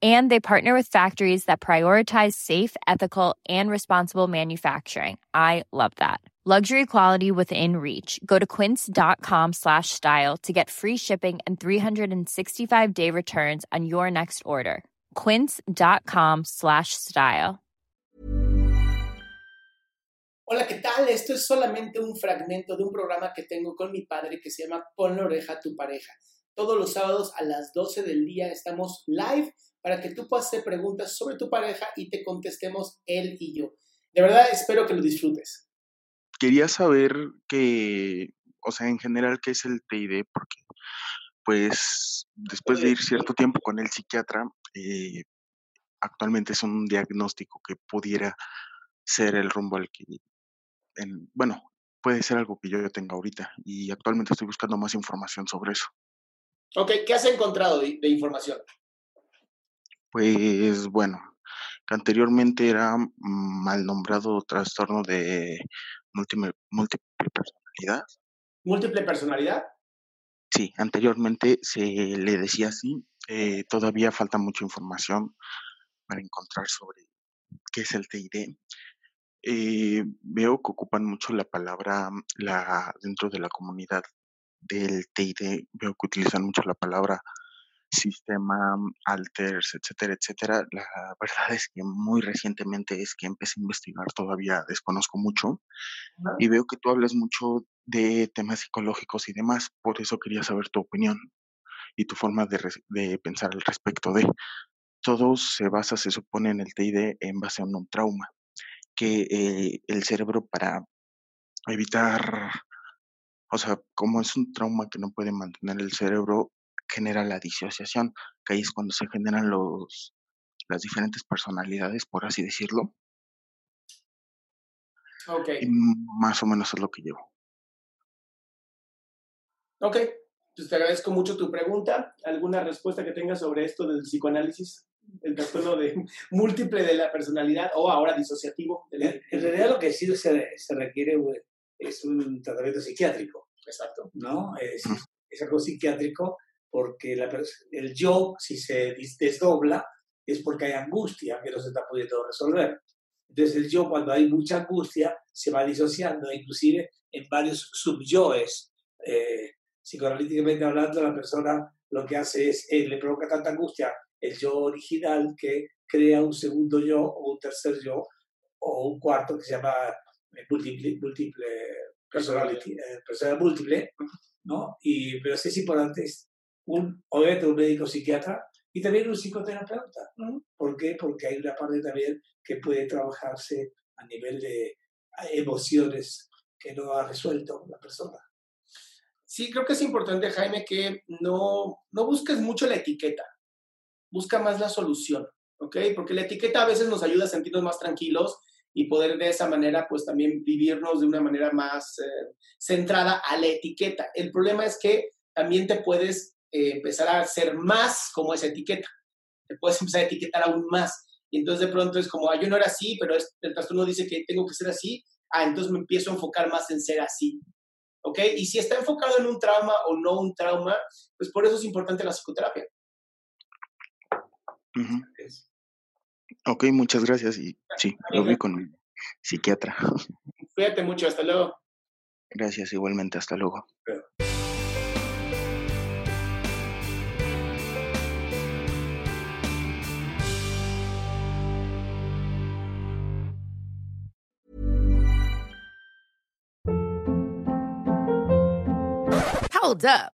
and they partner with factories that prioritize safe ethical and responsible manufacturing. I love that. Luxury quality within reach. Go to quince.com slash style to get free shipping and 365 day returns on your next order. quince.com slash style. Hola, ¿qué tal? Esto es solamente un fragmento de un programa que tengo con mi padre que se llama Pon la oreja a tu pareja. Todos los sábados a las 12 del día estamos live para que tú puedas hacer preguntas sobre tu pareja y te contestemos él y yo. De verdad, espero que lo disfrutes. Quería saber que, o sea, en general, qué es el TID, porque, pues, después de ir cierto tiempo con el psiquiatra, eh, actualmente es un diagnóstico que pudiera ser el rumbo al que, en, bueno, puede ser algo que yo tenga ahorita y actualmente estoy buscando más información sobre eso. Ok, ¿qué has encontrado de, de información? Pues bueno, que anteriormente era mal nombrado trastorno de múltiple, múltiple personalidad. ¿Múltiple personalidad? Sí, anteriormente se le decía así. Eh, todavía falta mucha información para encontrar sobre qué es el TID. Eh, veo que ocupan mucho la palabra la, dentro de la comunidad del TID, veo que utilizan mucho la palabra sistema, alters, etcétera, etcétera. La verdad es que muy recientemente es que empecé a investigar, todavía desconozco mucho y veo que tú hablas mucho de temas psicológicos y demás, por eso quería saber tu opinión y tu forma de, de pensar al respecto de. Todo se basa, se supone, en el TID en base a un trauma, que eh, el cerebro para evitar, o sea, como es un trauma que no puede mantener el cerebro, genera la disociación, que ahí es cuando se generan los, las diferentes personalidades, por así decirlo. Ok. Y más o menos es lo que llevo. Ok, pues te agradezco mucho tu pregunta. ¿Alguna respuesta que tengas sobre esto del psicoanálisis? El trastorno de múltiple de la personalidad o ahora disociativo. En, en realidad lo que sí se, se requiere es un tratamiento psiquiátrico. Exacto. ¿No? Es, es algo psiquiátrico porque la, el yo, si se desdobla, es porque hay angustia que no se está pudiendo resolver. Entonces el yo, cuando hay mucha angustia, se va disociando, inclusive en varios subyoes. Eh, psicoanalíticamente hablando, la persona lo que hace es, eh, le provoca tanta angustia el yo original que crea un segundo yo o un tercer yo o un cuarto que se llama eh, múltiple, múltiple personality, eh, personalidad múltiple, ¿no? Y, pero sí es importante un, obviamente un médico psiquiatra y también un psicoterapeuta. ¿Por qué? Porque hay una parte también que puede trabajarse a nivel de emociones que no ha resuelto la persona. Sí, creo que es importante, Jaime, que no, no busques mucho la etiqueta, busca más la solución, ¿ok? Porque la etiqueta a veces nos ayuda a sentirnos más tranquilos y poder de esa manera, pues también vivirnos de una manera más eh, centrada a la etiqueta. El problema es que también te puedes eh, empezar a ser más como esa etiqueta. Te puedes empezar a etiquetar aún más. Y entonces de pronto es como, ah, yo no era así, pero el trastorno dice que tengo que ser así. Ah, entonces me empiezo a enfocar más en ser así. ¿Ok? Y si está enfocado en un trauma o no un trauma, pues por eso es importante la psicoterapia. Ujú. Ok, muchas gracias. Y sí, lo vi con mi psiquiatra. Cuídate mucho, hasta luego. Gracias, igualmente. Hasta luego. Hold up.